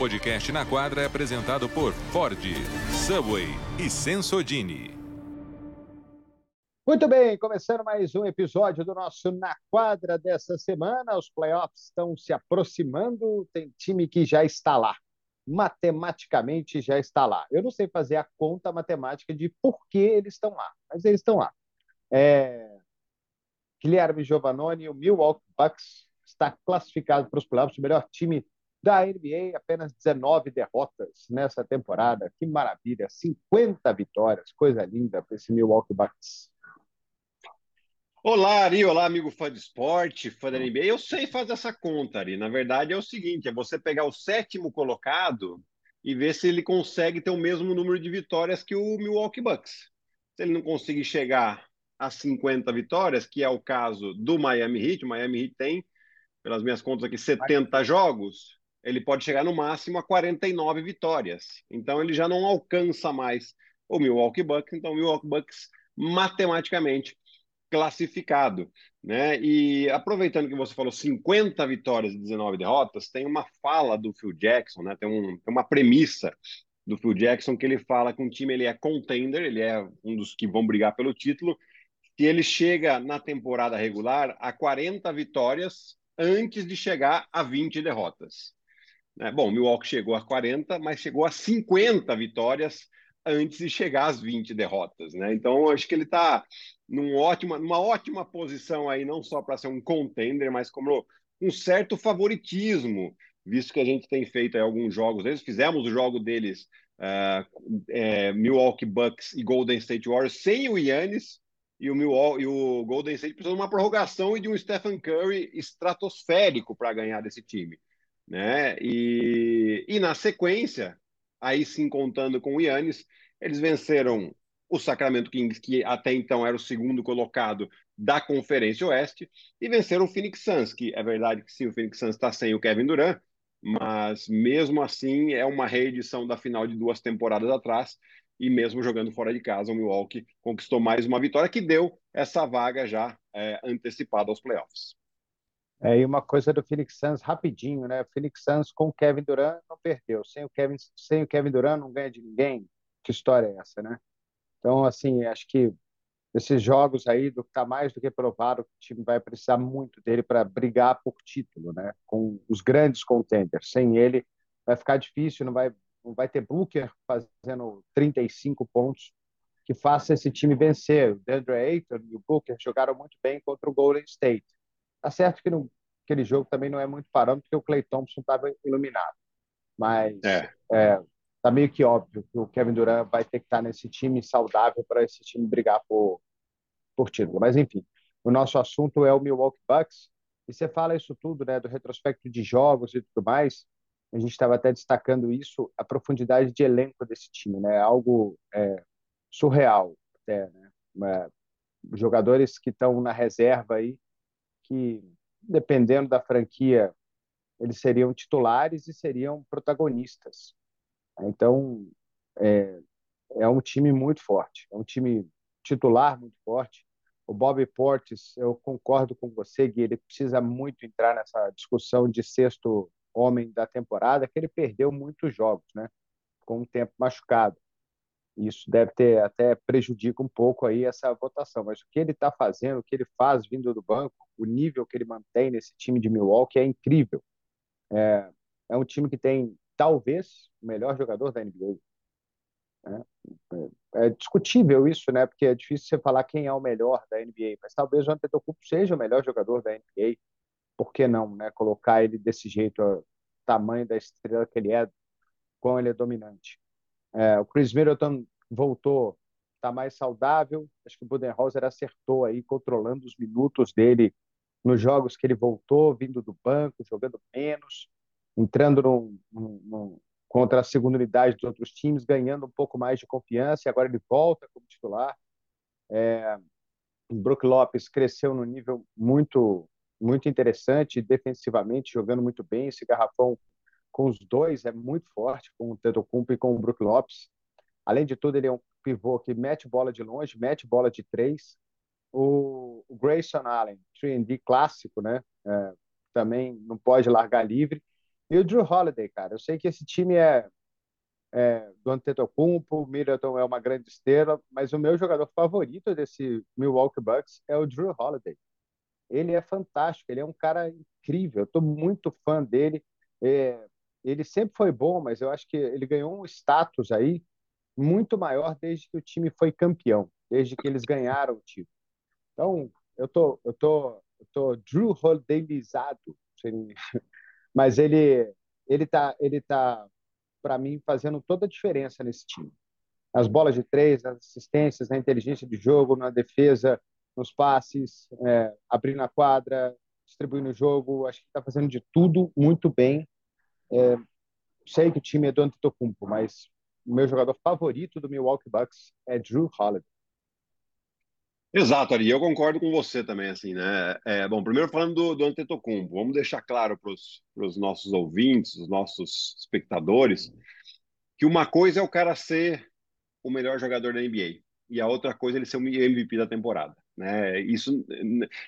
podcast Na Quadra é apresentado por Ford, Subway e Sensodini. Muito bem, começando mais um episódio do nosso Na Quadra dessa semana. Os playoffs estão se aproximando, tem time que já está lá. Matematicamente já está lá. Eu não sei fazer a conta matemática de por que eles estão lá, mas eles estão lá. É... Guilherme Giovannoni, o Milwaukee Bucks, está classificado para os playoffs, o melhor time da NBA, apenas 19 derrotas nessa temporada. Que maravilha! 50 vitórias, coisa linda para esse Milwaukee Bucks. Olá, Ari. Olá, amigo fã de esporte, fã da NBA. Eu sei fazer essa conta, Ari. Na verdade, é o seguinte: é você pegar o sétimo colocado e ver se ele consegue ter o mesmo número de vitórias que o Milwaukee Bucks. Se ele não conseguir chegar a 50 vitórias, que é o caso do Miami Heat, o Miami Heat tem, pelas minhas contas aqui, 70 jogos ele pode chegar no máximo a 49 vitórias. Então ele já não alcança mais o Milwaukee Bucks, então o Milwaukee Bucks matematicamente classificado, né? E aproveitando que você falou 50 vitórias e 19 derrotas, tem uma fala do Phil Jackson, né? Tem, um, tem uma premissa do Phil Jackson que ele fala que um time ele é contender, ele é um dos que vão brigar pelo título, que ele chega na temporada regular a 40 vitórias antes de chegar a 20 derrotas. Né? Bom, Milwaukee chegou a 40, mas chegou a 50 vitórias antes de chegar às 20 derrotas. Né? Então, acho que ele está num ótima, numa ótima posição aí, não só para ser um contender, mas como um certo favoritismo, visto que a gente tem feito alguns jogos deles. Fizemos o jogo deles, uh, é, Milwaukee Bucks e Golden State Warriors, sem o Yannis, e o, Milwaukee, e o Golden State precisou de uma prorrogação e de um Stephen Curry estratosférico para ganhar desse time né? E, e na sequência, aí sim contando com o Yannis, eles venceram o Sacramento Kings, que até então era o segundo colocado da Conferência Oeste, e venceram o Phoenix Suns, que é verdade que sim, o Phoenix Suns está sem o Kevin Durant, mas mesmo assim é uma reedição da final de duas temporadas atrás, e mesmo jogando fora de casa, o Milwaukee conquistou mais uma vitória que deu essa vaga já é, antecipada aos playoffs. É, e uma coisa do Phoenix Suns rapidinho, né? O Phoenix Suns com o Kevin Durant não perdeu. Sem o Kevin, sem o Kevin Durant não ganha de ninguém. Que história é essa, né? Então, assim, acho que esses jogos aí do tá mais do que provado que o time vai precisar muito dele para brigar por título, né? Com os grandes contenders. Sem ele vai ficar difícil, não vai não vai ter Booker fazendo 35 pontos que faça esse time vencer. O DeAndre Ayton e o Booker jogaram muito bem contra o Golden State Tá certo que no, aquele jogo também não é muito parâmetro, porque o Clay Thompson estava iluminado. Mas é. É, tá meio que óbvio que o Kevin Durant vai ter que estar nesse time saudável para esse time brigar por, por título. Mas, enfim, o nosso assunto é o Milwaukee Bucks. E você fala isso tudo, né, do retrospecto de jogos e tudo mais. A gente estava até destacando isso, a profundidade de elenco desse time, né? Algo é, surreal, até, né? É, jogadores que estão na reserva aí que, dependendo da franquia, eles seriam titulares e seriam protagonistas. Então, é, é um time muito forte, é um time titular muito forte. O Bob Portes, eu concordo com você, Gui, ele precisa muito entrar nessa discussão de sexto homem da temporada, que ele perdeu muitos jogos, né? Com um tempo machucado. Isso deve ter até prejudica um pouco aí essa votação. Mas o que ele está fazendo, o que ele faz vindo do banco, o nível que ele mantém nesse time de Milwaukee é incrível. É, é um time que tem talvez o melhor jogador da NBA. Né? É, é discutível isso, né? Porque é difícil você falar quem é o melhor da NBA, mas talvez o Antetokounmpo seja o melhor jogador da NBA. Por que não, né? Colocar ele desse jeito, o tamanho da estrela que ele é, quão ele é dominante. É, o Chris Middleton voltou, está mais saudável. Acho que o Budenholzer acertou aí, controlando os minutos dele nos jogos que ele voltou, vindo do banco, jogando menos, entrando no, no, no, contra a segunda unidade dos outros times, ganhando um pouco mais de confiança. E agora ele volta como titular. É, o Brook Lopes cresceu no nível muito muito interessante defensivamente, jogando muito bem. Esse garrafão com os dois é muito forte, com o Tetocumpo e com o Brook Lopes. Além de tudo, ele é um pivô que mete bola de longe, mete bola de três. O, o Grayson Allen, 3D clássico, né? É, também não pode largar livre. E o Drew Holiday, cara. Eu sei que esse time é, é do Antetokounmpo, o Middleton é uma grande estrela, mas o meu jogador favorito desse Milwaukee Bucks é o Drew Holiday. Ele é fantástico, ele é um cara incrível. Eu estou muito fã dele. É, ele sempre foi bom, mas eu acho que ele ganhou um status aí muito maior desde que o time foi campeão, desde que eles ganharam o título. Então, eu tô, eu tô, eu tô Drew Holidayizado, mas ele, ele tá, ele tá, para mim, fazendo toda a diferença nesse time. As bolas de três, nas assistências, na inteligência de jogo, na defesa, nos passes, é, abrindo a quadra, distribuindo o jogo. Acho que está fazendo de tudo muito bem. É, sei que o time é do Antetokounmpo, mas o meu jogador favorito do Milwaukee Bucks é Drew Holiday. Exato, Ari, eu concordo com você também, assim, né? É, bom, primeiro falando do, do Antetokounmpo, vamos deixar claro para os nossos ouvintes, os nossos espectadores, que uma coisa é o cara ser o melhor jogador da NBA e a outra coisa é ele ser o MVP da temporada, né? Isso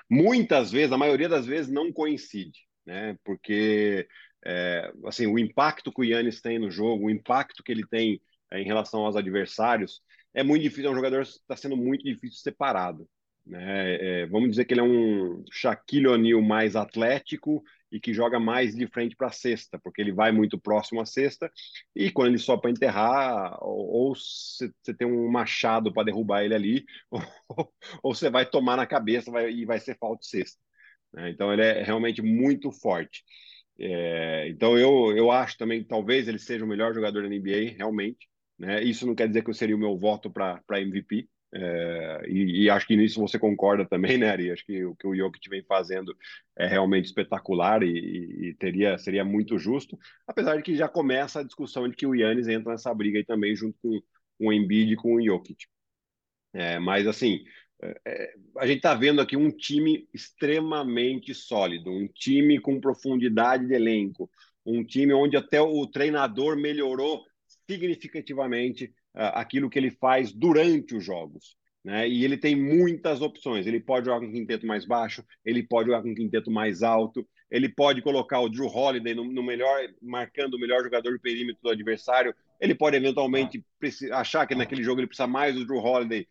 muitas vezes, a maioria das vezes, não coincide, né? Porque é, assim, o impacto que o Yannis tem no jogo, o impacto que ele tem é, em relação aos adversários, é muito difícil, é um jogador que está sendo muito difícil separado. Né? É, vamos dizer que ele é um Shaquille O'Neal mais atlético e que joga mais de frente para a cesta, porque ele vai muito próximo à cesta e quando ele só para enterrar, ou você tem um machado para derrubar ele ali, ou você vai tomar na cabeça vai, e vai ser falta de cesta. Né? Então ele é realmente muito forte. É, então eu, eu acho também que talvez ele seja o melhor jogador da NBA, realmente. Né? Isso não quer dizer que eu seria o meu voto para MVP. É, e, e, acho que nisso você concorda também, né, Ari? Acho que o que o Jokic vem fazendo é realmente espetacular e, e, teria, seria muito justo, apesar de que já começa a discussão de que o Yannis entra nessa briga aí também, junto com, com o Embiid e com o Jokic. É, mas, assim, é, a gente está vendo aqui um time extremamente sólido, um time com profundidade de elenco, um time onde até o treinador melhorou significativamente uh, aquilo que ele faz durante os jogos. Né? E ele tem muitas opções. Ele pode jogar com um quinteto mais baixo, ele pode jogar com um quinteto mais alto, ele pode colocar o Drew Holiday no, no melhor, marcando o melhor jogador do perímetro do adversário. Ele pode eventualmente achar que naquele jogo ele precisa mais do Drew Holiday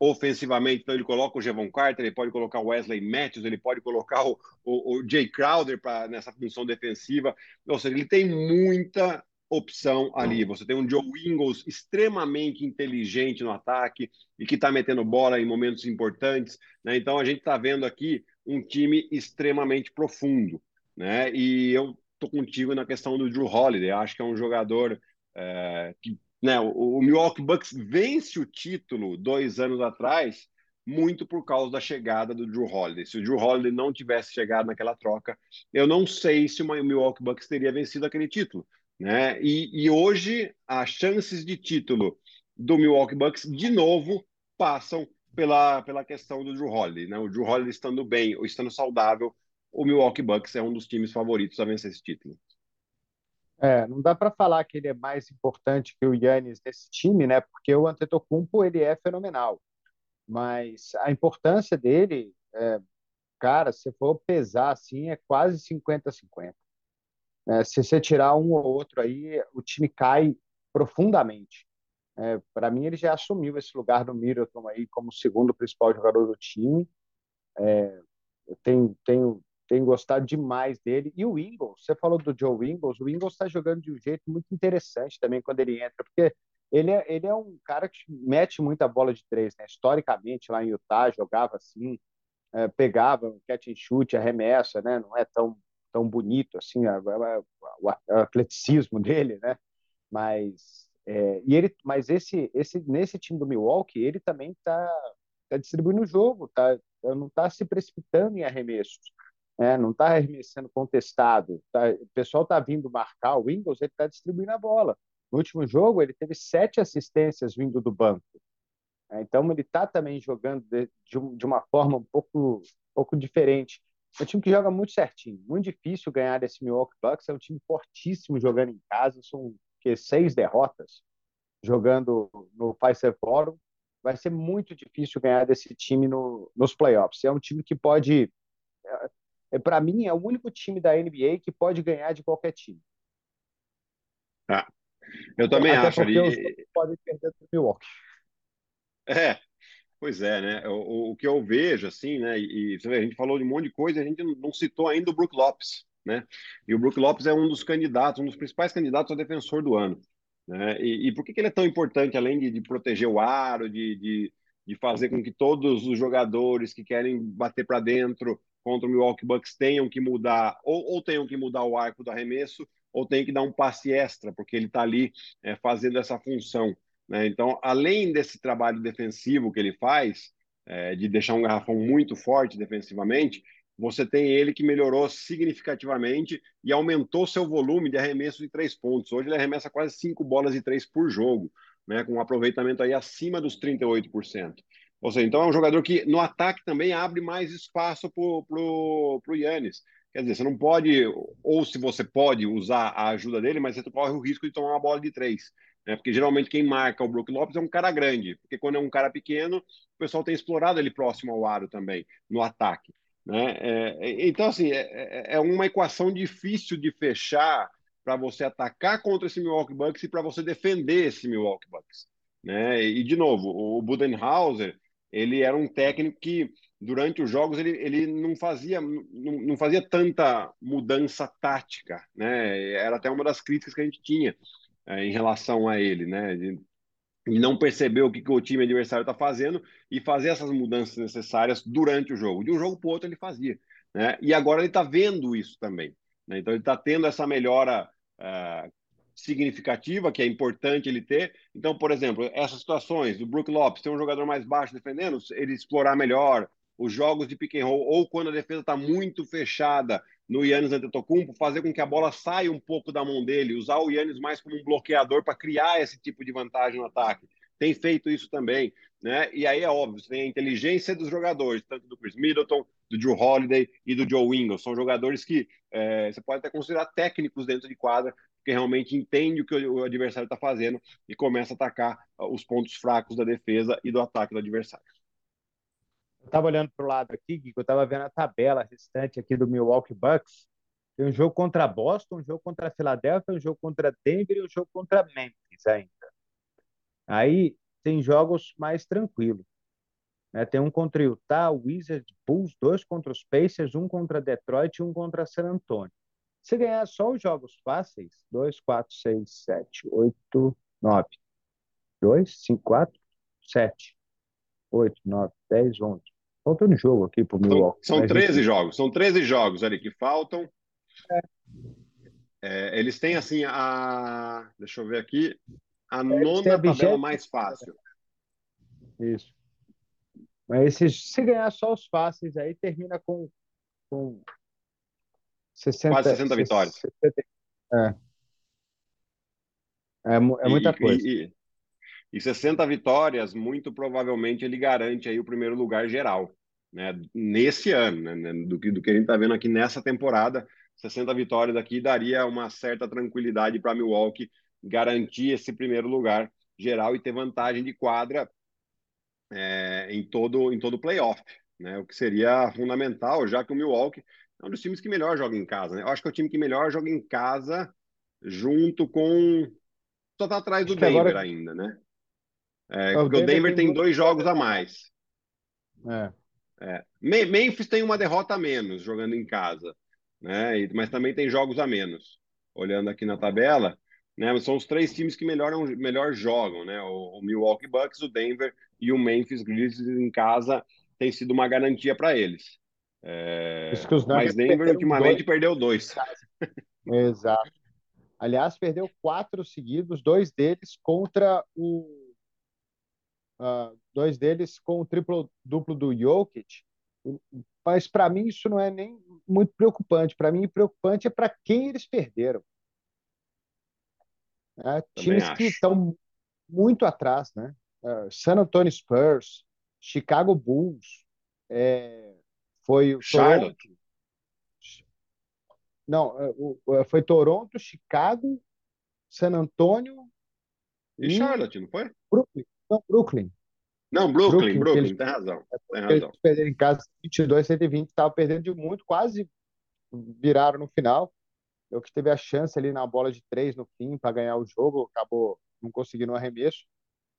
ofensivamente, então ele coloca o Jevon Carter, ele pode colocar o Wesley Matthews, ele pode colocar o, o, o Jay Crowder para nessa função defensiva. Ou seja, ele tem muita opção ali. Você tem um Joe Ingles extremamente inteligente no ataque e que está metendo bola em momentos importantes. Né? Então a gente está vendo aqui um time extremamente profundo. Né? E eu estou contigo na questão do Drew Holiday. Acho que é um jogador é, que. Né, o, o Milwaukee Bucks vence o título dois anos atrás muito por causa da chegada do Drew Holiday. Se o Drew Holiday não tivesse chegado naquela troca, eu não sei se o Milwaukee Bucks teria vencido aquele título. Né? E, e hoje as chances de título do Milwaukee Bucks de novo passam pela, pela questão do Drew Holiday. Né? O Drew Holiday estando bem ou estando saudável, o Milwaukee Bucks é um dos times favoritos a vencer esse título. É, não dá para falar que ele é mais importante que o Yannis nesse time, né? Porque o Antetokounmpo ele é fenomenal, mas a importância dele, é, cara, se for pesar assim, é quase 50-50. É, se você tirar um ou outro aí, o time cai profundamente. É, Para mim, ele já assumiu esse lugar do Middleton aí como segundo principal jogador do time. É, eu tenho, tenho, tenho gostado demais dele. E o Ingles, você falou do Joe Ingles, o Ingles está jogando de um jeito muito interessante também quando ele entra, porque ele é, ele é um cara que mete muita bola de três, né? Historicamente, lá em Utah, jogava assim, é, pegava catch and shoot, arremessa, né? Não é tão tão bonito assim a, a, o atleticismo dele, né? Mas é, e ele, mas esse, esse nesse time do Milwaukee ele também está tá distribuindo o jogo, tá, não está se precipitando em arremessos, né? Não está arremessando contestado, tá, o pessoal está vindo marcar o Ingles, ele está distribuindo a bola. No último jogo ele teve sete assistências vindo do banco. Né? Então ele está também jogando de, de, uma forma um pouco, um pouco diferente. É um time que joga muito certinho. Muito difícil ganhar desse Milwaukee Bucks. É um time fortíssimo jogando em casa. São que, seis derrotas jogando no Pfizer Forum. Vai ser muito difícil ganhar desse time no, nos playoffs. É um time que pode. É, para mim, é o único time da NBA que pode ganhar de qualquer time. Ah, eu também Até acho porque ali. podem perder do Milwaukee. É, pois é, né? O, o que eu vejo, assim, né? E, e a gente falou de um monte de coisa, a gente não citou ainda o Brook Lopes, né? E o Brook Lopes é um dos candidatos, um dos principais candidatos a defensor do ano. Né? E, e por que, que ele é tão importante, além de, de proteger o aro, de, de, de, fazer com que todos os jogadores que querem bater para dentro contra o Milwaukee Bucks tenham que mudar, ou, ou tenham que mudar o arco do arremesso, ou tenham que dar um passe extra, porque ele está ali é, fazendo essa função. Né? Então, além desse trabalho defensivo que ele faz, é, de deixar um garrafão muito forte defensivamente, você tem ele que melhorou significativamente e aumentou seu volume de arremesso de três pontos. Hoje ele arremessa quase cinco bolas de três por jogo, né, com um aproveitamento aí acima dos 38%. Ou seja, então é um jogador que no ataque também abre mais espaço para o Yannis. Quer dizer, você não pode, ou se você pode usar a ajuda dele, mas você corre o risco de tomar uma bola de três. Né? Porque geralmente quem marca o Brook Lopes é um cara grande, porque quando é um cara pequeno, o pessoal tem explorado ele próximo ao aro também, no ataque. Né? É, então, assim, é, é, é uma equação difícil de fechar para você atacar contra esse Milwaukee Bucks e para você defender esse Milwaukee Bucks. Né? E, de novo, o Budenhauser, ele era um técnico que, durante os jogos, ele, ele não, fazia, não, não fazia tanta mudança tática. Né? Era até uma das críticas que a gente tinha é, em relação a ele. Né? e não perceber o que, que o time adversário está fazendo e fazer essas mudanças necessárias durante o jogo. De um jogo para o outro ele fazia. Né? E agora ele está vendo isso também. Né? Então ele está tendo essa melhora uh, significativa, que é importante ele ter. Então, por exemplo, essas situações do Brook Lopes, ter um jogador mais baixo defendendo, ele explorar melhor os jogos de pick and roll, ou quando a defesa está muito fechada no Yannis Antetokounmpo, fazer com que a bola saia um pouco da mão dele, usar o Yannis mais como um bloqueador para criar esse tipo de vantagem no ataque. Tem feito isso também, né? E aí é óbvio, tem a inteligência dos jogadores, tanto do Chris Middleton, do Drew Holiday e do Joe Ingles. São jogadores que é, você pode até considerar técnicos dentro de quadra, porque realmente entende o que o adversário está fazendo e começa a atacar os pontos fracos da defesa e do ataque do adversário. Eu estava olhando para o lado aqui, Gui, eu estava vendo a tabela restante aqui do Milwaukee Bucks. Tem um jogo contra Boston, um jogo contra Filadélfia, um jogo contra Denver e um jogo contra Memphis ainda. Aí tem jogos mais tranquilos. Né? Tem um contra Utah, Wizards, Bulls, dois contra os Pacers, um contra Detroit e um contra San Antonio. Se ganhar só os jogos fáceis, 2, 4, 6, 7, 8, 9. 2, 5, 4, 7. 8, 9, 10, 11. Faltando jogo aqui para o Milwaukee. São, são 13 gente... jogos, são 13 jogos ali que faltam. É. É, eles têm assim a. Deixa eu ver aqui. A nona a tabela mais fácil. Isso. Mas se, se ganhar só os fáceis, aí termina com, com 60, quase 60 vitórias. 60, é. É, é muita e, coisa. E, e 60 vitórias, muito provavelmente ele garante aí o primeiro lugar geral, né? Nesse ano, né? Do que, do que a gente está vendo aqui nessa temporada, 60 vitórias aqui daria uma certa tranquilidade para Milwaukee garantir esse primeiro lugar geral e ter vantagem de quadra é, em todo em todo o playoff, né? O que seria fundamental, já que o Milwaukee é um dos times que melhor joga em casa, né? Eu acho que é o time que melhor joga em casa junto com só tá atrás do Denver agora... ainda, né? É, o, Denver, o Denver tem, tem dois jogos a mais. É. É. Memphis tem uma derrota a menos jogando em casa, né? Mas também tem jogos a menos. Olhando aqui na tabela, né? São os três times que melhoram, melhor jogam, né? O, o Milwaukee Bucks, o Denver e o Memphis Grizzlies em casa tem sido uma garantia para eles. É... Mas Denver ultimamente dois. perdeu dois. Exato. Aliás, perdeu quatro seguidos, dois deles contra o uh, dois deles com o triplo duplo do Jokic. Mas para mim isso não é nem muito preocupante. Para mim, preocupante é para quem eles perderam. É, times acho. que estão muito atrás, né? Uh, San Antonio Spurs, Chicago Bulls, é, foi o Charlotte. Toronto. Não, é, foi Toronto, Chicago, San Antonio e, e Charlotte, não foi? Brooklyn. Não, Brooklyn. Não, Brooklyn, Brooklyn, Brooklyn eles, tem razão. Tem razão. Eles perderam em casa 22, 120, estavam perdendo de muito, quase viraram no final. Eu que teve a chance ali na bola de três no fim para ganhar o jogo, acabou não conseguindo um arremesso.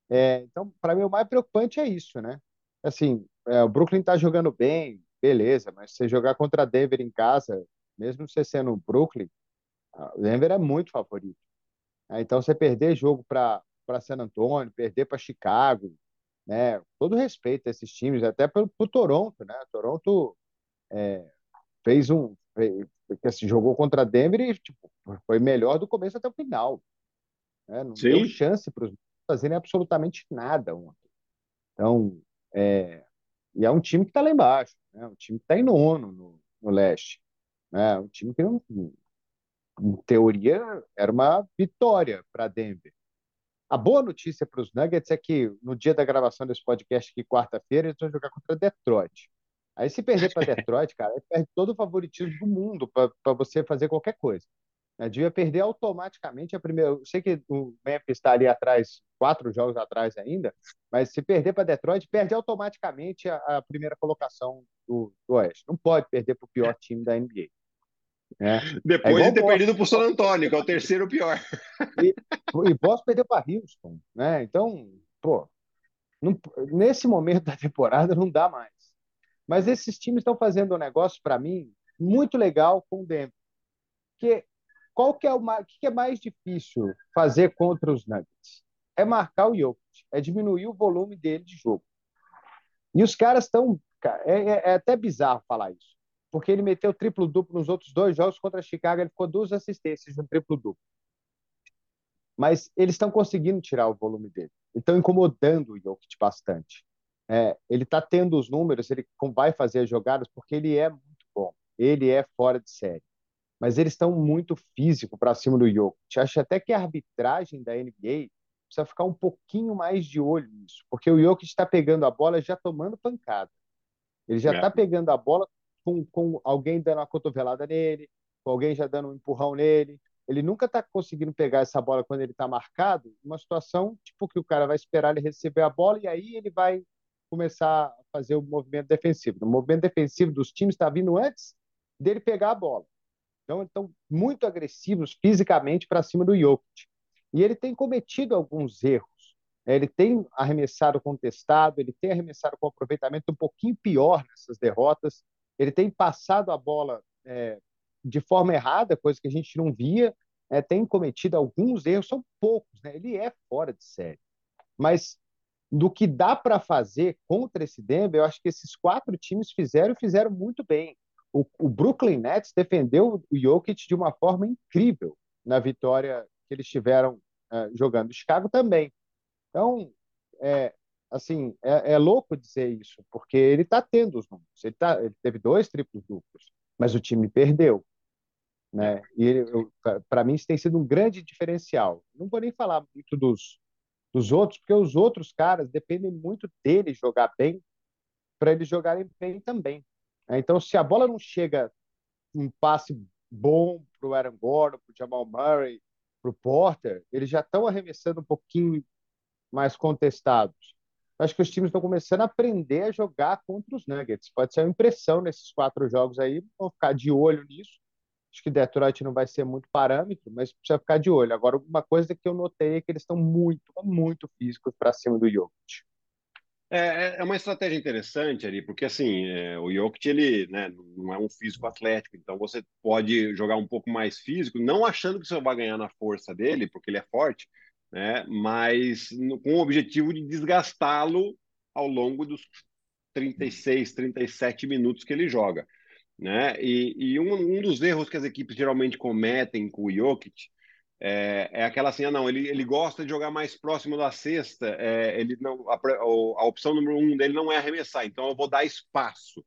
É, então, para mim, o mais preocupante é isso, né? Assim, é, o Brooklyn está jogando bem, beleza, mas você jogar contra Denver em casa, mesmo você sendo o Brooklyn, o Denver é muito favorito. É, então, você perder jogo para San Antonio, perder para Chicago, né? Todo respeito a esses times, até para o Toronto, né? Toronto é, fez um, fez, assim, jogou contra Denver e tipo, foi melhor do começo até o final. Né? Não Sim. deu chance para os fazerem absolutamente nada ontem. Então, é, e é um time que está lá embaixo, né? um time que está em nono no, no leste. Né? Um time que, em teoria, era uma vitória para Denver. A boa notícia para os Nuggets é que no dia da gravação desse podcast, aqui quarta-feira, eles vão jogar contra Detroit. Aí se perder para Detroit, cara, perde todo o favoritismo do mundo para você fazer qualquer coisa. Né? Devia perder automaticamente a primeira. Eu sei que o Memphis está ali atrás, quatro jogos atrás ainda, mas se perder para Detroit, perde automaticamente a, a primeira colocação do, do, Oeste. Não pode perder para o pior time da NBA. Né? Depois é de ter perdido para o San Antonio, que é o terceiro pior. E, e Boston perdeu para Houston. Né? Então, pô, não, nesse momento da temporada não dá mais. Mas esses times estão fazendo um negócio, para mim, muito legal com o Denver. Porque qual que é o que é mais difícil fazer contra os Nuggets? É marcar o Jokic, é diminuir o volume dele de jogo. E os caras estão. É, é, é, até bizarro falar isso, porque ele meteu triplo-duplo nos outros dois jogos contra Chicago, ele ficou duas assistências no triplo-duplo. Mas eles estão conseguindo tirar o volume dele. Estão incomodando o Jokic bastante. É, ele está tendo os números, ele vai fazer as jogadas porque ele é muito bom. Ele é fora de série mas eles estão muito físico para cima do Jokic. Acho até que a arbitragem da NBA precisa ficar um pouquinho mais de olho nisso, porque o Jokic está pegando a bola já tomando pancada. Ele já está é. pegando a bola com, com alguém dando uma cotovelada nele, com alguém já dando um empurrão nele. Ele nunca está conseguindo pegar essa bola quando ele está marcado, uma situação tipo que o cara vai esperar ele receber a bola e aí ele vai começar a fazer o movimento defensivo. O movimento defensivo dos times está vindo antes dele pegar a bola. Então, estão muito agressivos fisicamente para cima do Jokic. E ele tem cometido alguns erros. Ele tem arremessado contestado, ele tem arremessado com aproveitamento um pouquinho pior nessas derrotas. Ele tem passado a bola é, de forma errada, coisa que a gente não via. É, tem cometido alguns erros, são poucos. Né? Ele é fora de série. Mas do que dá para fazer contra esse Denver, eu acho que esses quatro times fizeram e fizeram muito bem o, o Brooklyn Nets defendeu o Jokic de uma forma incrível na vitória que eles tiveram uh, jogando. Chicago também. Então, é, assim, é, é, louco dizer isso, porque ele está tendo os números. Ele, tá, ele teve dois triplos duplos, mas o time perdeu. Né? E para mim isso tem sido um grande diferencial. Não vou nem falar muito dos, dos outros, porque os outros caras dependem muito dele jogar bem para eles jogarem bem também. É, então, se a bola não chega um passe bom para o Aaron Gordon, para o Jamal Murray, para o Porter, eles já estão arremessando um pouquinho mais contestados. Acho que os times estão começando a aprender a jogar contra os Nuggets. Pode ser uma impressão nesses quatro jogos aí, vou ficar de olho nisso. Acho que Detroit não vai ser muito parâmetro, mas precisa ficar de olho. Agora, uma coisa que eu notei é que eles estão muito, muito físicos para cima do Jokic. É, é, é uma estratégia interessante ali, porque assim, é, o Jokic, ele né, não é um físico atlético, então você pode jogar um pouco mais físico, não achando que você vai ganhar na força dele, porque ele é forte, né, mas com o objetivo de desgastá-lo ao longo dos 36, 37 minutos que ele joga. Né? E, e um, um dos erros que as equipes geralmente cometem com o Jokic é, é aquela assim, ah, não, ele, ele gosta de jogar mais próximo da cesta, é, ele não, a, a, opção número um dele não é arremessar, então eu vou dar espaço,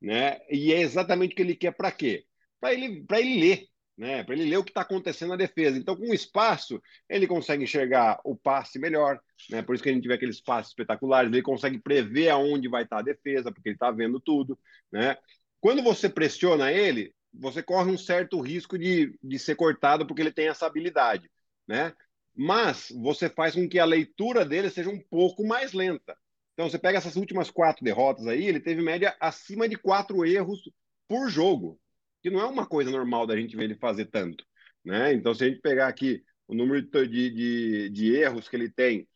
né? E é exatamente o que ele quer para quê? Para ele, ele ler, né? Para ele ler o que está acontecendo na defesa. Então, com espaço, ele consegue enxergar o passe melhor, né? Por isso que a gente vê aqueles passes espetaculares, ele consegue prever aonde vai estar tá a defesa, porque ele está vendo tudo, né? Quando você pressiona ele, você corre um certo risco de, de ser cortado porque ele tem essa habilidade, né? Mas você faz com que a leitura dele seja um pouco mais lenta. Então, você pega essas últimas quatro derrotas aí, ele teve média acima de quatro erros por jogo. que não é uma coisa normal da gente ver ele fazer tanto. Né? Então, se a gente pegar aqui o número de, de, de erros que ele tem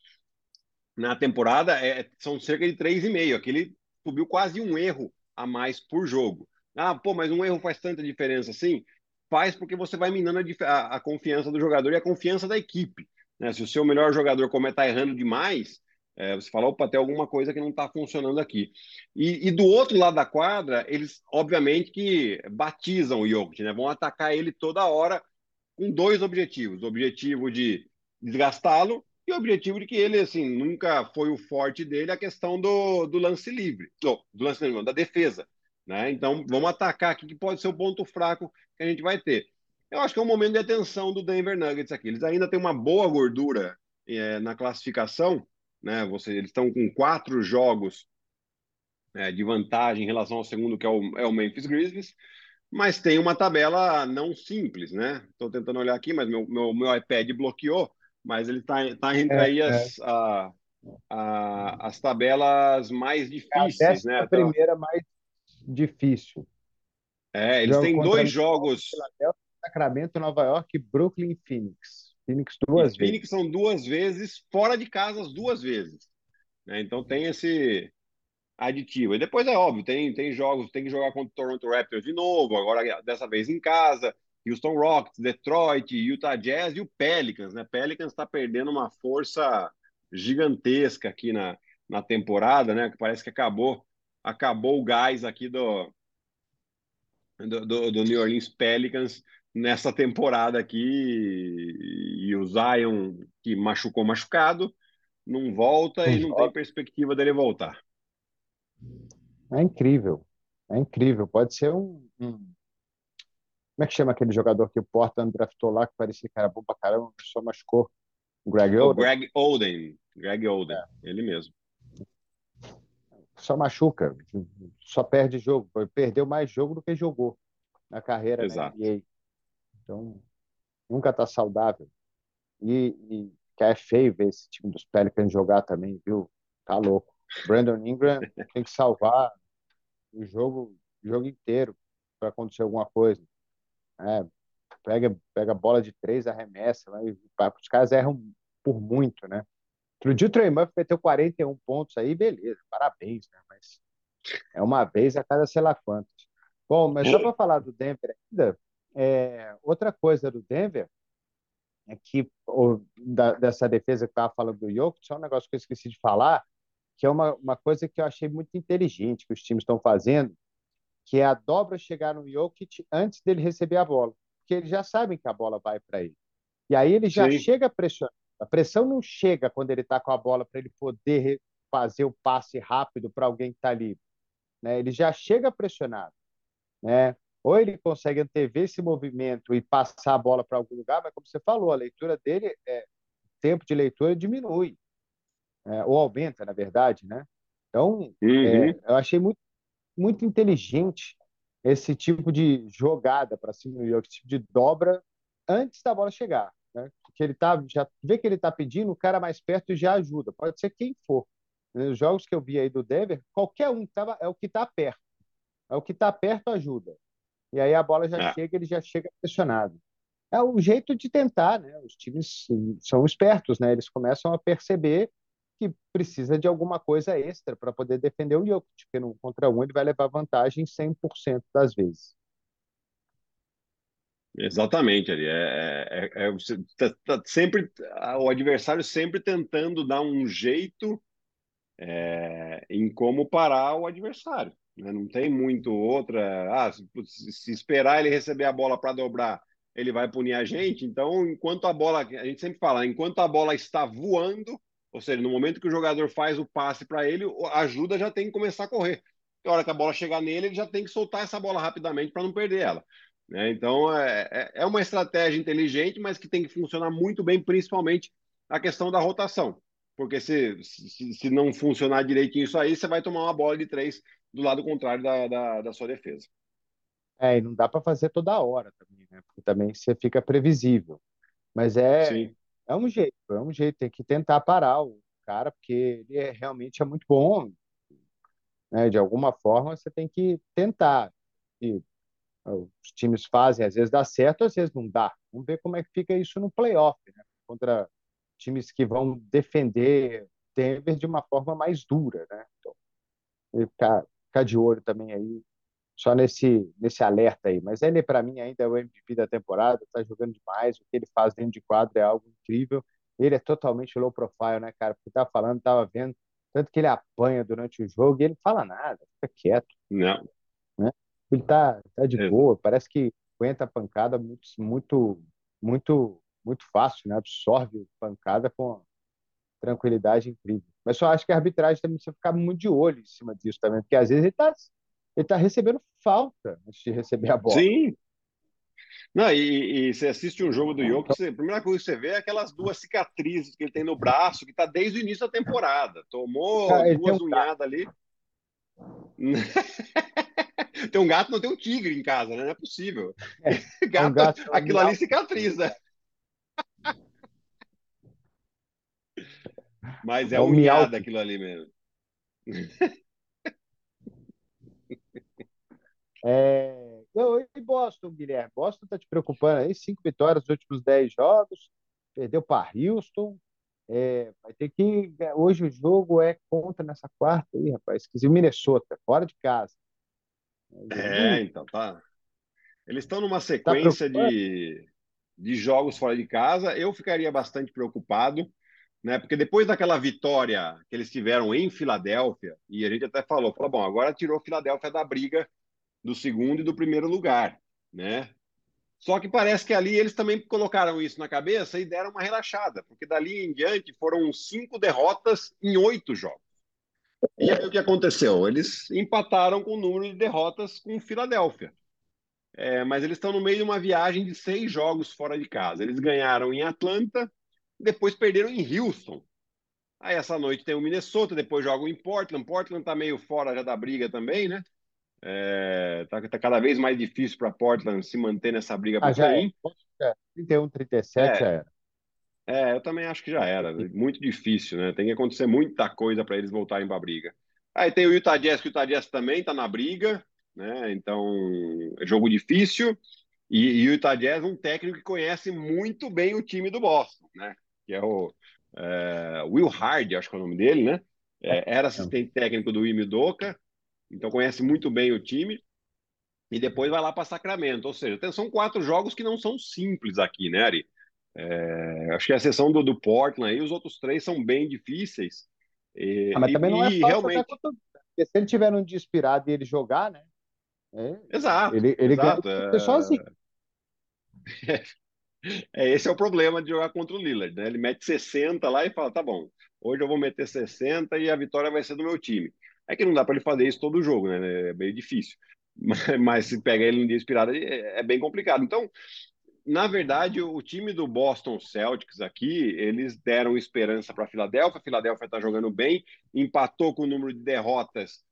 na temporada, é, são cerca de 3,5. Aqui ele subiu quase um erro a mais por jogo. Ah, pô, mas um erro faz tanta diferença assim? Faz porque você vai minando a, a, a confiança do jogador e a confiança da equipe. Né? Se o seu melhor jogador começa errando demais, é, você fala, opa, tem alguma coisa que não está funcionando aqui. E, e, do outro lado da quadra, eles, obviamente, que batizam o Jokic, né? Vão atacar ele toda hora com dois objetivos. O objetivo de desgastá-lo e o objetivo de que ele, assim, nunca foi o forte dele, a questão do, do lance livre. do lance livre, não, da defesa. Né? Então, vamos atacar aqui, que pode ser o ponto fraco que a gente vai ter. Eu acho que é um momento de atenção do Denver Nuggets aqui. Eles ainda têm uma boa gordura é, na classificação, né? Você, eles estão com quatro jogos é, de vantagem em relação ao segundo, que é o, é o Memphis Grizzlies, mas tem uma tabela não simples, né? Estou tentando olhar aqui, mas meu, meu, meu iPad bloqueou, mas ele está tá entre é, aí as, é. a, a, as tabelas mais difíceis, a né? A primeira mais difícil. É, eles têm dois jogos. Sacramento, Nova York, Brooklyn e Phoenix. Phoenix duas e vezes. Phoenix são duas vezes, fora de casa as duas vezes. Né? Então tem esse aditivo. E depois é óbvio, tem, tem jogos, tem que jogar contra o Toronto Raptors de novo, agora dessa vez em casa. Houston Rockets, Detroit, Utah Jazz e o Pelicans, né? Pelicans está perdendo uma força gigantesca aqui na, na temporada, né? Que parece que acabou acabou o gás aqui do, do, do, do New Orleans Pelicans nessa temporada aqui e o Zion que machucou machucado não volta e não tem perspectiva dele voltar. É incrível, é incrível. Pode ser um, um... como é que chama aquele jogador que o Portland draftou lá que parecia era bom pra caramba, só machucou? Greg Oden. O Greg Oden, Greg Oden, é. ele mesmo. Só machuca, só perde jogo, perdeu mais jogo do que jogou na carreira Exato. na NBA. Então, nunca está saudável. E, e que é feio ver esse time dos Pelicans jogar também, viu? Tá louco. Brandon Ingram tem que salvar o jogo, o jogo inteiro para acontecer alguma coisa. É, pega, pega bola de três, arremessa, mas os caras erram por muito, né? Outro dia o Trey Murphy meteu 41 pontos aí, beleza, parabéns, né? Mas é uma vez a cada sei lá quantos. Bom, mas só para falar do Denver ainda, é, outra coisa do Denver é que ou, da, dessa defesa que eu estava falando do Jokic, só um negócio que eu esqueci de falar, que é uma, uma coisa que eu achei muito inteligente que os times estão fazendo, que é a dobra chegar no Jokic antes dele receber a bola, porque eles já sabem que a bola vai para ele. E aí ele já Sim. chega pressionando. A pressão não chega quando ele está com a bola para ele poder fazer o passe rápido para alguém que está ali. Né? Ele já chega pressionado. Né? Ou ele consegue antever esse movimento e passar a bola para algum lugar, mas como você falou, a leitura dele, é, o tempo de leitura diminui, é, ou aumenta, na verdade, né? Então, é, uhum. é, eu achei muito, muito inteligente esse tipo de jogada para cima do esse tipo de dobra antes da bola chegar, né? Porque ele tá, já vê que ele está pedindo, o cara mais perto já ajuda, pode ser quem for. Nos jogos que eu vi aí do Denver, qualquer um tava, é o que está perto. É o que está perto ajuda. E aí a bola já é. chega, ele já chega pressionado. É o jeito de tentar, né? Os times são espertos, né? Eles começam a perceber que precisa de alguma coisa extra para poder defender o Jokic, porque no contra um ele vai levar vantagem 100% das vezes. Exatamente, ali. É, é, é, é tá, tá sempre o adversário sempre tentando dar um jeito é, em como parar o adversário. Né? Não tem muito outra. Ah, se, se esperar ele receber a bola para dobrar, ele vai punir a gente. Então, enquanto a bola, a gente sempre fala, enquanto a bola está voando, ou seja, no momento que o jogador faz o passe para ele, a ajuda já tem que começar a correr. Na hora que a bola chegar nele, ele já tem que soltar essa bola rapidamente para não perder ela. Né? Então, é, é, é uma estratégia inteligente, mas que tem que funcionar muito bem, principalmente a questão da rotação. Porque se, se, se não funcionar direitinho isso aí, você vai tomar uma bola de três do lado contrário da, da, da sua defesa. É, e não dá para fazer toda hora também, né? Porque também você fica previsível. Mas é, é um jeito, é um jeito, tem que tentar parar o cara, porque ele é, realmente é muito bom. Né? De alguma forma, você tem que tentar. E os times fazem, às vezes dá certo, às vezes não dá. Vamos ver como é que fica isso no playoff, né? contra times que vão defender Denver de uma forma mais dura. Né? Então, ficar, ficar de olho também aí, só nesse, nesse alerta aí. Mas ele, para mim, ainda é o MVP da temporada, está jogando demais, o que ele faz dentro de quadro é algo incrível. Ele é totalmente low profile, né, cara? Porque tava falando, tava vendo, tanto que ele apanha durante o jogo e ele não fala nada, fica quieto. Não. Né? Ele tá, tá de é. boa, parece que aguenta a pancada muito, muito, muito, muito fácil, né? Absorve pancada com tranquilidade incrível. Mas só acho que a arbitragem também precisa ficar muito de olho em cima disso também, porque às vezes ele tá, ele tá recebendo falta antes de receber a bola. Sim, não, e, e, você assiste um jogo do Jokic, a primeira coisa que você vê é aquelas duas cicatrizes que ele tem no braço, que está desde o início da temporada. Tomou ah, duas um unhadas ali. tem um gato, não tem um tigre em casa, né? Não é possível. É, gato, um gato, aquilo ali cicatriza. Mas é, é um unhada aquilo ali mesmo. É, e Boston, Guilherme? Boston está te preocupando aí? Cinco vitórias nos últimos dez jogos, perdeu para Houston. É, vai ter que. Hoje o jogo é contra nessa quarta aí, rapaz. Esqueci o Minnesota, fora de casa. É, então tá. Eles estão numa tá sequência tá de, de jogos fora de casa. Eu ficaria bastante preocupado, né? Porque depois daquela vitória que eles tiveram em Filadélfia, e a gente até falou, falou, bom, agora tirou Filadélfia da briga do segundo e do primeiro lugar, né? Só que parece que ali eles também colocaram isso na cabeça e deram uma relaxada, porque dali em diante foram cinco derrotas em oito jogos. E aí o que aconteceu? Eles empataram com o número de derrotas com o Filadélfia. É, mas eles estão no meio de uma viagem de seis jogos fora de casa. Eles ganharam em Atlanta, depois perderam em Houston. Aí essa noite tem o Minnesota, depois jogam em Portland. Portland está meio fora já da briga também, né? É, tá, tá, cada vez mais difícil para Portland se manter nessa briga ah, já é. 31, 37 é. já era. É, eu também acho que já era. Muito difícil, né? Tem que acontecer muita coisa para eles voltarem para a briga. Aí tem o Utah Jazz, que o Utah Jazz também está na briga, né? Então, é jogo difícil. E, e o Utah Jazz, um técnico que conhece muito bem o time do Boston, né? Que é o é, Will Hard, acho que é o nome dele, né? É, era assistente técnico do Ime Doca, então conhece muito bem o time. E depois vai lá para Sacramento. Ou seja, são quatro jogos que não são simples aqui, né, Ari? É, acho que a exceção do, do Portland aí, os outros três são bem difíceis. E, ah, mas também não é fácil realmente... Porque se ele tiver um dia inspirado e ele jogar, né? É, exato. Ele, ele exato, ganha é... sozinho. É, esse é o problema de jogar contra o Lillard, né? Ele mete 60 lá e fala: tá bom, hoje eu vou meter 60 e a vitória vai ser do meu time. É que não dá para ele fazer isso todo jogo, né? É meio difícil. Mas, mas se pega ele num dia inspirado, é, é bem complicado. Então, na verdade, o time do Boston Celtics aqui, eles deram esperança para a Filadélfia. A Filadélfia está jogando bem, empatou com o número de derrotas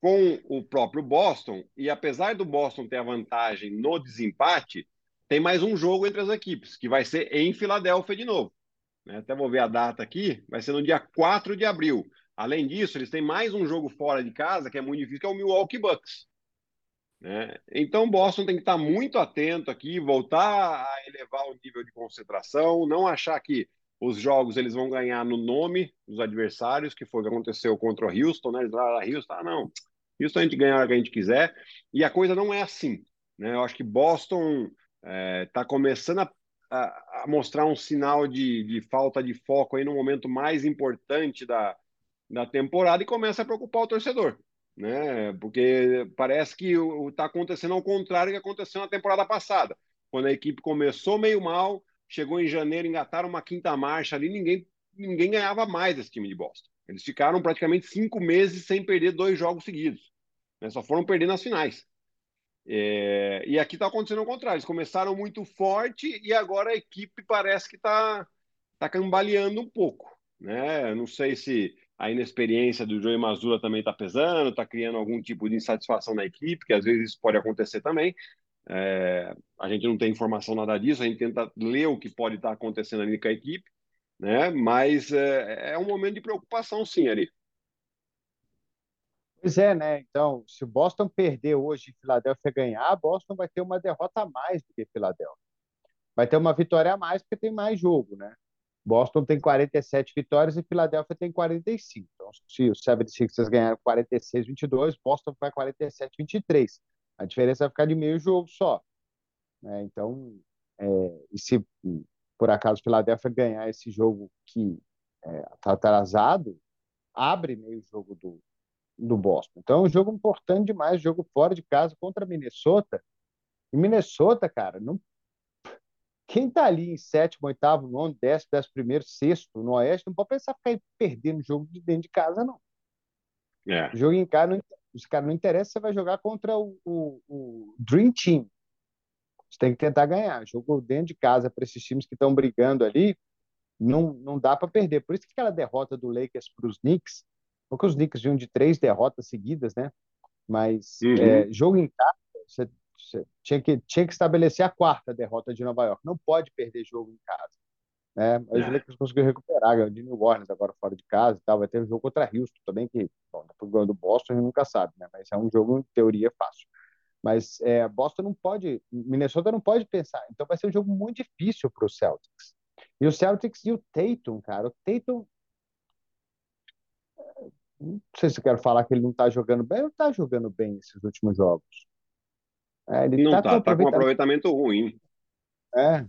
com o próprio Boston. E apesar do Boston ter a vantagem no desempate, tem mais um jogo entre as equipes, que vai ser em Filadélfia de novo. Né? Até vou ver a data aqui, vai ser no dia 4 de abril. Além disso, eles têm mais um jogo fora de casa que é muito difícil, que é o Milwaukee Bucks. Né? Então, Boston tem que estar muito atento aqui, voltar a elevar o nível de concentração, não achar que os jogos eles vão ganhar no nome dos adversários, que foi o que aconteceu contra o Houston, né? Eles falaram, ah, Houston, ah, não, Houston a gente ganha a hora que a gente quiser, e a coisa não é assim. Né? Eu acho que Boston está é, tá começando a, a, a, mostrar um sinal de, de falta de foco aí no momento mais importante da, da temporada e começa a preocupar o torcedor, né? Porque parece que está acontecendo ao contrário do que aconteceu na temporada passada, quando a equipe começou meio mal, chegou em janeiro, engataram uma quinta marcha ali, ninguém ninguém ganhava mais esse time de Boston. Eles ficaram praticamente cinco meses sem perder dois jogos seguidos, né? Só foram perder nas finais. É, e aqui está acontecendo ao contrário. Eles começaram muito forte e agora a equipe parece que está tá cambaleando um pouco. Né? Não sei se a inexperiência do Joey Mazula também está pesando, está criando algum tipo de insatisfação na equipe, que às vezes isso pode acontecer também. É, a gente não tem informação nada disso, a gente tenta ler o que pode estar tá acontecendo ali com a equipe, né? mas é, é um momento de preocupação, sim, ali. Pois é, né? Então, se o Boston perder hoje e Filadélfia ganhar, Boston vai ter uma derrota a mais do que Filadélfia. Vai ter uma vitória a mais porque tem mais jogo, né? Boston tem 47 vitórias e Filadélfia tem 45. Então, se o 76ers ganhar 46-22, Boston vai 47-23. A diferença vai ficar de meio jogo só. Né? Então, é, e se por acaso Filadélfia ganhar esse jogo que está é, tá atrasado, abre meio jogo do, do Boston. Então, é um jogo importante demais, jogo fora de casa contra Minnesota. E Minnesota, cara, não... quem tá ali em sétimo, oitavo, nono, décimo, décimo primeiro, sexto no Oeste, não pode pensar ficar perdendo jogo de dentro de casa, não. É. Jogo em casa, não, os caras não interessa, você vai jogar contra o, o, o Dream Team. Você tem que tentar ganhar. Jogo dentro de casa para esses times que estão brigando ali, não, não dá para perder. Por isso que aquela derrota do Lakers para os Knicks porque os Knicks vinham de três derrotas seguidas, né? Mas uhum. é, jogo em casa, você, tinha, que, tinha que estabelecer a quarta derrota de Nova York. Não pode perder jogo em casa. Né? Mas é. os Lakers conseguiram recuperar, de New Orleans agora fora de casa e tal. Vai ter um jogo contra Houston também, que, bom, depois do Boston a gente nunca sabe, né? Mas é um jogo, em teoria, fácil. Mas é, Boston não pode, Minnesota não pode pensar. Então vai ser um jogo muito difícil para os Celtics. E o Celtics e o Tatum, cara. O Tatum não sei se eu quero falar que ele não está jogando bem, ele está jogando bem nesses últimos jogos. É, ele não está, tá com, um aproveitamento ruim. É.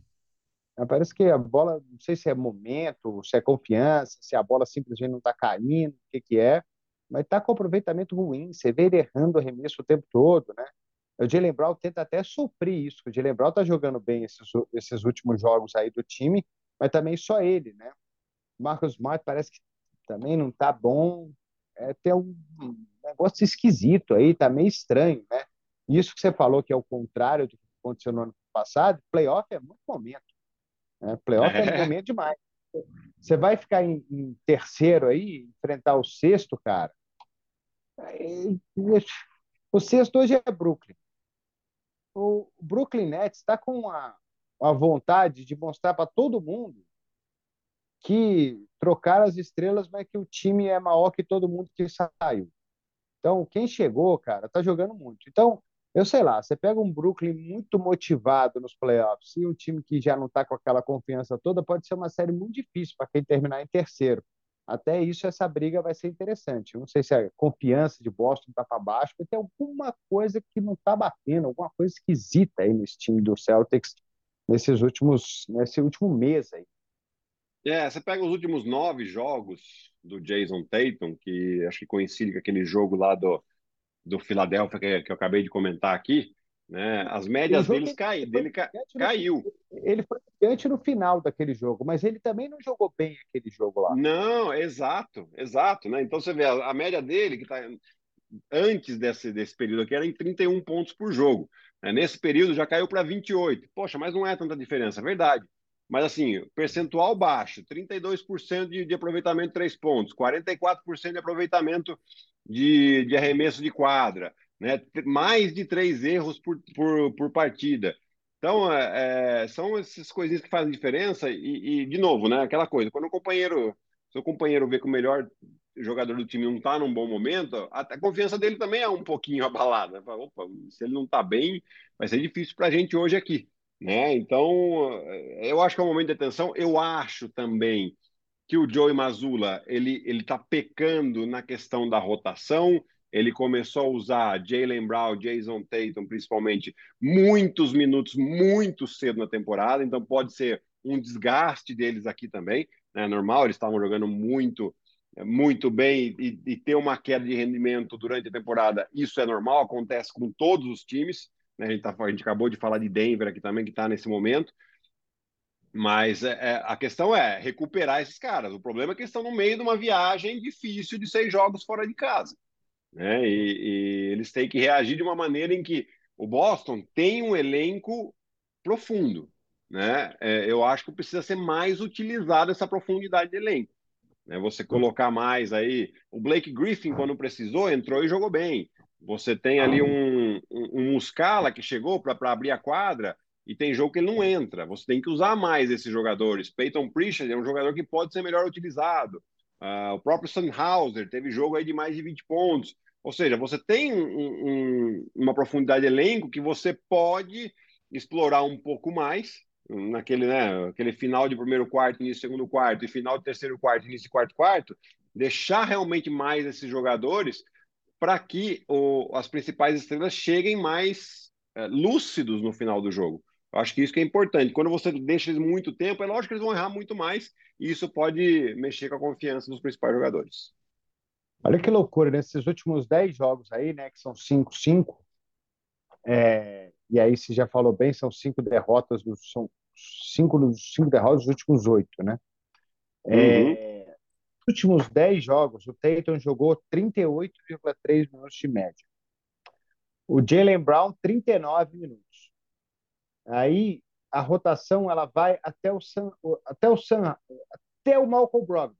Parece que a bola, não sei se é momento, se é confiança, se a bola simplesmente não está caindo, o que, que é, mas está com aproveitamento ruim. Você vê ele errando o arremesso o tempo todo, né? O Jalen Brown tenta até suprir isso. O Jalen Brown está jogando bem esses, esses últimos jogos aí do time, mas também só ele, né? Marcos Smart parece que também não está bom é, tem um negócio esquisito aí, tá meio estranho, né? Isso que você falou que é o contrário do que aconteceu no ano passado, playoff é muito momento. Né? Playoff é, é momento demais. Você vai ficar em, em, terceiro aí, enfrentar o sexto, cara. O sexto hoje é Brooklyn. O Brooklyn Nets está com a, a vontade de mostrar para todo mundo que trocar as estrelas, mas que o time é maior que todo mundo que saiu. Então, quem chegou, cara, tá jogando muito. Então, eu sei lá, você pega um Brooklyn muito motivado nos playoffs e um time que já não está com aquela confiança toda, pode ser uma série muito difícil para quem terminar em terceiro. Até isso, essa briga vai ser interessante. Não sei se a confiança de Boston está para baixo, mas tem alguma coisa que não está batendo, alguma coisa esquisita aí nesse time do Celtics nesses últimos, nesse último mês aí. É, você pega os últimos nove jogos do Jason Tatum, que acho que coincide com aquele jogo lá do, do Philadelphia que, que eu acabei de comentar aqui, né? As médias deles cai, dele ca, caiu. Ele foi gigante no final daquele jogo, mas ele também não jogou bem aquele jogo lá. Não, exato, exato, né? Então você vê a, a média dele que está antes desse, desse período aqui era em 31 pontos por jogo. Né? Nesse período já caiu para 28. Poxa, mas não é tanta diferença, é verdade. Mas assim, percentual baixo, 32% de, de aproveitamento de três pontos, 44% de aproveitamento de, de arremesso de quadra, né? mais de três erros por, por, por partida. Então, é, é, são essas coisinhas que fazem diferença e, e, de novo, né? Aquela coisa, quando o companheiro, seu companheiro vê que o melhor jogador do time não está num bom momento, a, a, confiança dele também é um pouquinho abalada. Fala, Opa, se ele não está bem, vai ser difícil para a gente hoje aqui. Né? Então, eu acho que é um momento de atenção. Eu acho também que o Joey Mazula ele ele está pecando na questão da rotação. Ele começou a usar Jalen Brown, Jason Tatum, principalmente, muitos minutos muito cedo na temporada. Então, pode ser um desgaste deles aqui também. É né? normal, eles estavam jogando muito muito bem e, e, ter uma queda de rendimento durante a temporada, isso é normal, acontece com todos os times. Né? A, gente tá, a gente acabou de falar de Denver aqui também, que está nesse momento. Mas é, é, a questão é recuperar esses caras. O problema é que estão no meio de uma viagem difícil de seis jogos fora de casa. Né? E, e eles têm que reagir de uma maneira em que o Boston tem um elenco profundo. Né? É, eu acho que precisa ser mais utilizada essa profundidade de elenco. Né? Você colocar mais aí. O Blake Griffin, quando precisou, entrou e jogou bem. Você tem ali um, um, um Muscala que chegou para abrir a quadra e tem jogo que ele não entra. Você tem que usar mais esses jogadores. Peyton Pritchard é um jogador que pode ser melhor utilizado. Uh, o próprio Sandhauser teve jogo aí de mais de 20 pontos. Ou seja, você tem um, um, uma profundidade de elenco que você pode explorar um pouco mais naquele, né, aquele final de primeiro quarto, início segundo quarto e final de terceiro quarto, início de quarto quarto, deixar realmente mais esses jogadores para que o, as principais estrelas cheguem mais é, lúcidos no final do jogo. Eu acho que isso que é importante. Quando você deixa eles muito tempo, é lógico que eles vão errar muito mais e isso pode mexer com a confiança dos principais jogadores. Olha que loucura, nesses últimos 10 jogos aí, né, que são 5-5, é, e aí você já falou bem, são cinco derrotas, são cinco, cinco derrotas dos últimos oito, né? É, uhum. É, nos últimos 10 jogos, o Tatum jogou 38,3 minutos de média. O Jalen Brown, 39 minutos. Aí a rotação ela vai até o San, até o San, até o Malcolm Brogdon,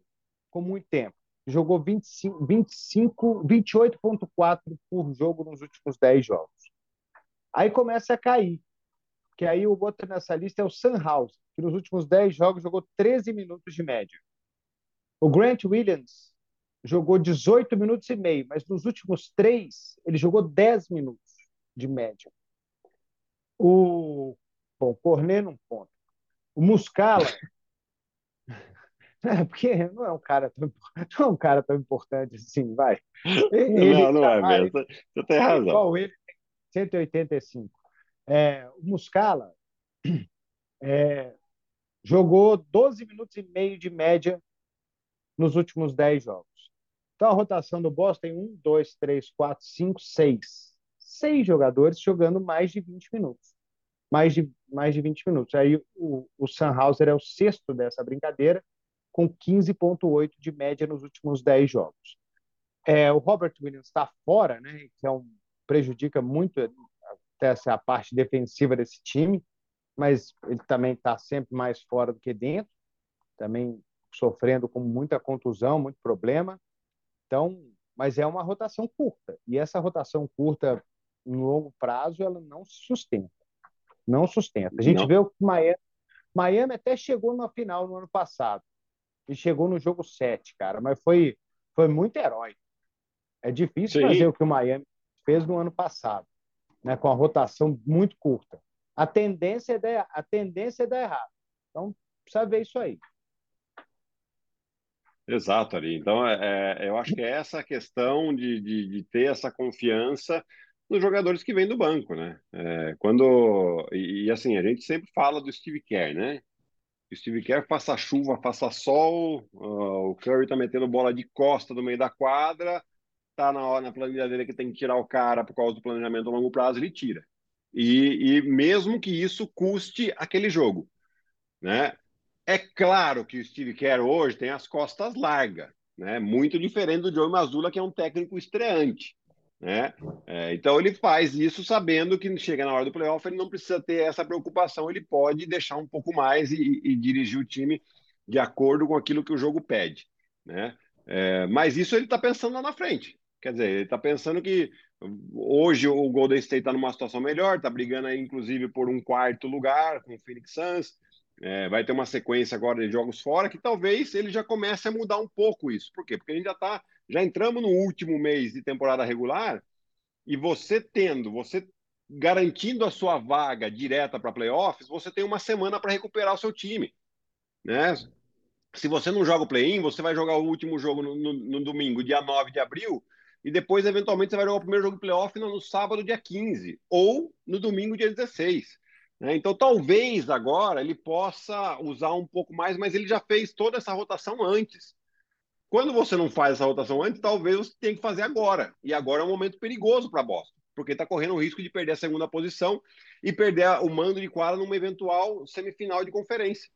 com muito tempo. Jogou 25, 25 28.4 por jogo nos últimos 10 jogos. Aí começa a cair. Que aí o outro nessa lista é o Sunhouse, que nos últimos 10 jogos jogou 13 minutos de média. O Grant Williams jogou 18 minutos e meio, mas nos últimos três ele jogou 10 minutos de média. O bom, Cornet não conta. O Muscala é, porque não é um cara tão, não é um cara tão importante assim, vai. Ele, não, não tá é mesmo. Você tem razão. Igual ele, 185. É, o Muscala é, jogou 12 minutos e meio de média nos últimos 10 jogos. Então a rotação do Boston tem 1, 2, 3, 4, 5, 6. Seis jogadores jogando mais de 20 minutos. Mais de, mais de 20 minutos. Aí o, o é o sexto dessa brincadeira, com 15,8 de média nos últimos 10 jogos. É, o Robert Williams está fora, né, que é um, prejudica muito essa parte defensiva desse time, mas ele também está sempre mais fora do que dentro, também sofrendo com muita contusão, muito problema. Então, mas é uma rotação curta e essa rotação curta no longo prazo ela não se sustenta, não sustenta. A gente não. vê o Miami, Miami até chegou na final no ano passado e chegou no jogo 7, cara, mas foi foi muito herói. É difícil Sim. fazer o que o Miami fez no ano passado né, com a rotação muito curta. A tendência é dar, a tendência é dar errado. Então, precisa ver isso aí. Exato, ali. Então, é, é, eu acho que é essa questão de, de, de, ter essa confiança nos jogadores que vêm do banco, né? É, quando e, e, assim a gente sempre fala do Steve Kerr, né? O Steve Kerr faça chuva, faça sol, uh, o Curry tá metendo bola de costa no meio da quadra, tá na hora na planilha dele que tem que tirar o cara por causa do planejamento a longo prazo, ele tira. E, e mesmo que isso custe aquele jogo, né? É claro que o Steve Kerr hoje tem as costas largas, né? Muito diferente do Joe Mazzulla, que é um técnico estreante, né? É, então ele faz isso sabendo que chega na hora do playoff ele não precisa ter essa preocupação, ele pode deixar um pouco mais e, e dirigir o time de acordo com aquilo que o jogo pede, né? É, mas isso ele está pensando lá na frente. Quer dizer, ele está pensando que hoje o Golden State está numa situação melhor, está brigando aí, inclusive, por um quarto lugar com o Phoenix Suns. É, vai ter uma sequência agora de jogos fora que talvez ele já comece a mudar um pouco isso. Por quê? Porque a gente já tá, já entramos no último mês de temporada regular e você tendo, você garantindo a sua vaga direta para playoffs, você tem uma semana para recuperar o seu time, né? Se você não joga o play-in, você vai jogar o último jogo no, no, no domingo, dia 9 de abril, e depois, eventualmente, você vai jogar o primeiro jogo de playoff no, no sábado, dia 15, ou no domingo, dia 16. Né? Então, talvez agora ele possa usar um pouco mais, mas ele já fez toda essa rotação antes. Quando você não faz essa rotação antes, talvez você tenha que fazer agora. E agora é um momento perigoso para Boston, porque está correndo o risco de perder a segunda posição e perder o mando de quadra numa eventual semifinal de conferência.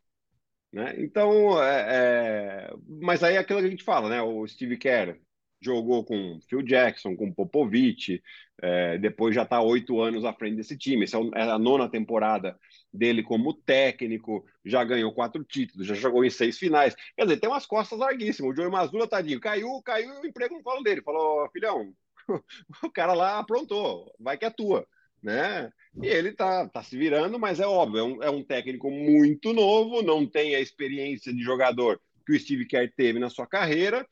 Né? Então, é, é... mas aí é aquilo que a gente fala, né? O Steve Kerr jogou com Phil Jackson, com Popovich, é, depois já está oito anos à frente desse time. Essa é, é a nona temporada dele como técnico, já ganhou quatro títulos, já jogou em seis finais. Quer dizer, tem umas costas larguíssimas. O Joey Mazula, tadinho, caiu, caiu o emprego no colo dele. Falou, filhão, o cara lá aprontou, vai que é tua. Né? E ele tá, tá se virando, mas é óbvio, é um, é um técnico muito novo, não tem a experiência de jogador que o Steve Kerr teve na sua carreira,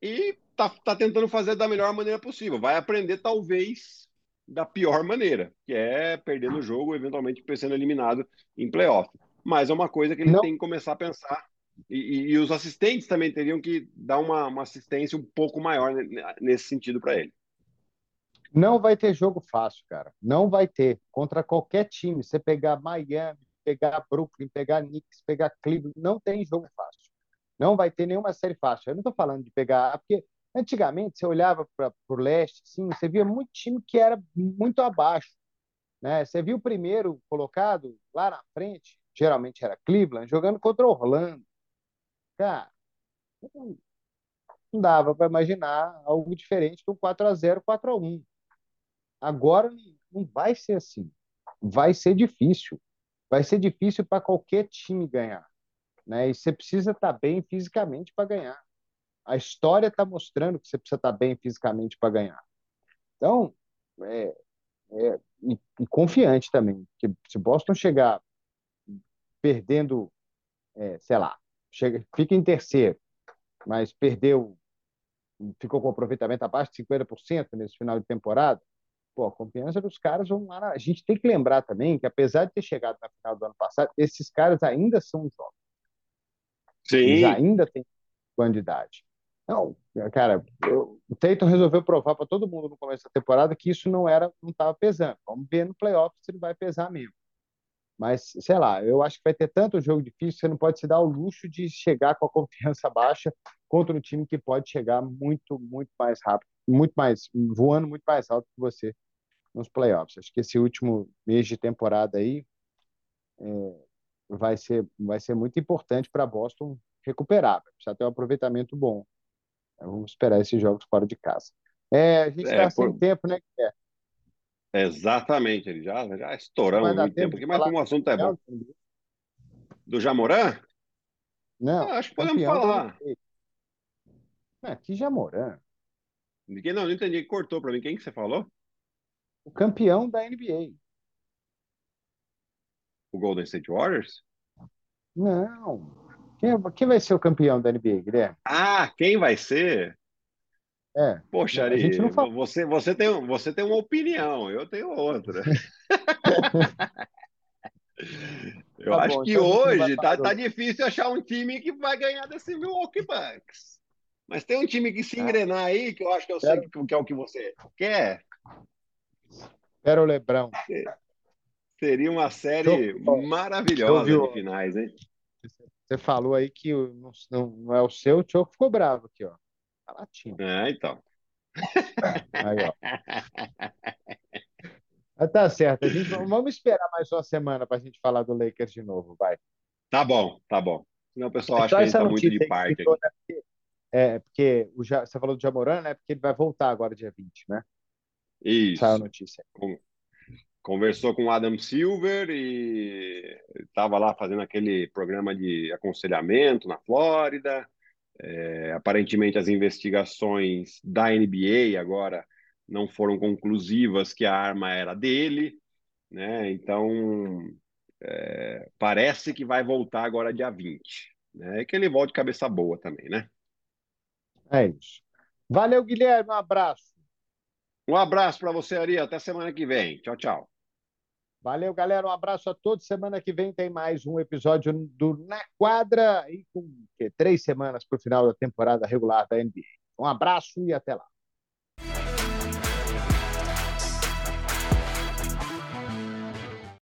e tá, tá tentando fazer da melhor maneira possível. Vai aprender, talvez, da pior maneira, que é perdendo o jogo, eventualmente sendo eliminado em playoff. Mas é uma coisa que ele Não. tem que começar a pensar. E, e, e, os assistentes também teriam que dar uma, uma assistência um pouco maior nesse sentido para ele. Não vai ter jogo fácil, cara. Não vai ter. Contra qualquer time. Você pegar Miami, pegar Brooklyn, pegar Knicks, pegar Cleveland, não tem jogo fácil. Não vai ter nenhuma série fácil. Eu não estou falando de pegar. Porque antigamente você olhava para o leste, sim, você via muito time que era muito abaixo. Né? Você viu o primeiro colocado lá na frente, geralmente era Cleveland, jogando contra Orlando. Cara, não dava para imaginar algo diferente do 4 a 0 4 a 1 Agora não vai ser assim. Vai ser difícil. Vai ser difícil para qualquer time ganhar. Né? E você precisa estar tá bem fisicamente para ganhar. A história está mostrando que você precisa estar tá bem fisicamente para ganhar. Então, é, é, e, e, confiante também. Que se Boston chegar perdendo, é, sei lá, chega, fica em terceiro, mas perdeu, ficou com aproveitamento abaixo de 50% nesse final de temporada, pô, a confiança dos caras vão lá. A gente tem que lembrar também que, apesar de ter chegado na final do ano passado, esses caras ainda são jovens. Sim. Eles ainda têm quantidade. Não, cara, o Tatum resolveu provar para todo mundo no começo da temporada que isso não era, não estava pesando. Vamos ver no playoff se ele vai pesar mesmo. Mas, sei lá, eu acho que vai ter tanto jogo difícil, você não pode se dar o luxo de chegar com a confiança baixa contra um time que pode chegar muito, muito mais rápido, muito mais, voando muito mais alto que você nos playoffs. Acho que esse último mês de temporada aí é, vai, ser, vai ser muito importante para Boston recuperar, precisa ter um aproveitamento bom. Vamos esperar esses jogos fora de casa. É, a gente está é, sem por... tempo, né, Guilherme? Exatamente, ele já, já estouramos muito tempo aqui, mas como o assunto é bom. Do Jamoran? Não, ah, acho que podemos falar. Ah, que Jamoran? Ninguém não, não entendi. Cortou para mim. Quem que você falou? O campeão da NBA. O Golden State Warriors? Não. Quem, quem vai ser o campeão da NBA, Guilherme? Ah, quem vai ser? É. Poxa, Ari, você, você, tem, você tem uma opinião, eu tenho outra. eu tá acho bom, que então hoje tá, tá difícil achar um time que vai ganhar desse Milwaukee Bucks. Mas tem um time que se ah. engrenar aí, que eu acho que eu sei que, que é o que você quer. Quero o Lebrão. Seria uma série maravilhosa de finais, hein? Você falou aí que não, não é o seu, o Tio ficou bravo aqui, ó. Tá latindo. É, então. Aí, ó. Mas tá certo. A gente, vamos esperar mais uma semana para a gente falar do Lakers de novo, vai. Tá bom, tá bom. Senão o pessoal é acha que a gente tá muito de parte. Ficou, né? porque, é, porque o, você falou do Jamoran, né? Porque ele vai voltar agora dia 20, né? Isso. Saiu a notícia. Conversou com o Adam Silver e estava lá fazendo aquele programa de aconselhamento na Flórida. É, aparentemente, as investigações da NBA agora não foram conclusivas que a arma era dele, né? Então, é, parece que vai voltar agora dia 20. Né? E que ele volte cabeça boa também, né? É isso. Valeu, Guilherme. Um abraço. Um abraço para você, Ari. Até semana que vem. Tchau, tchau. Valeu, galera. Um abraço a todos. Semana que vem tem mais um episódio do Na Quadra e com três semanas para o final da temporada regular da NBA. Um abraço e até lá.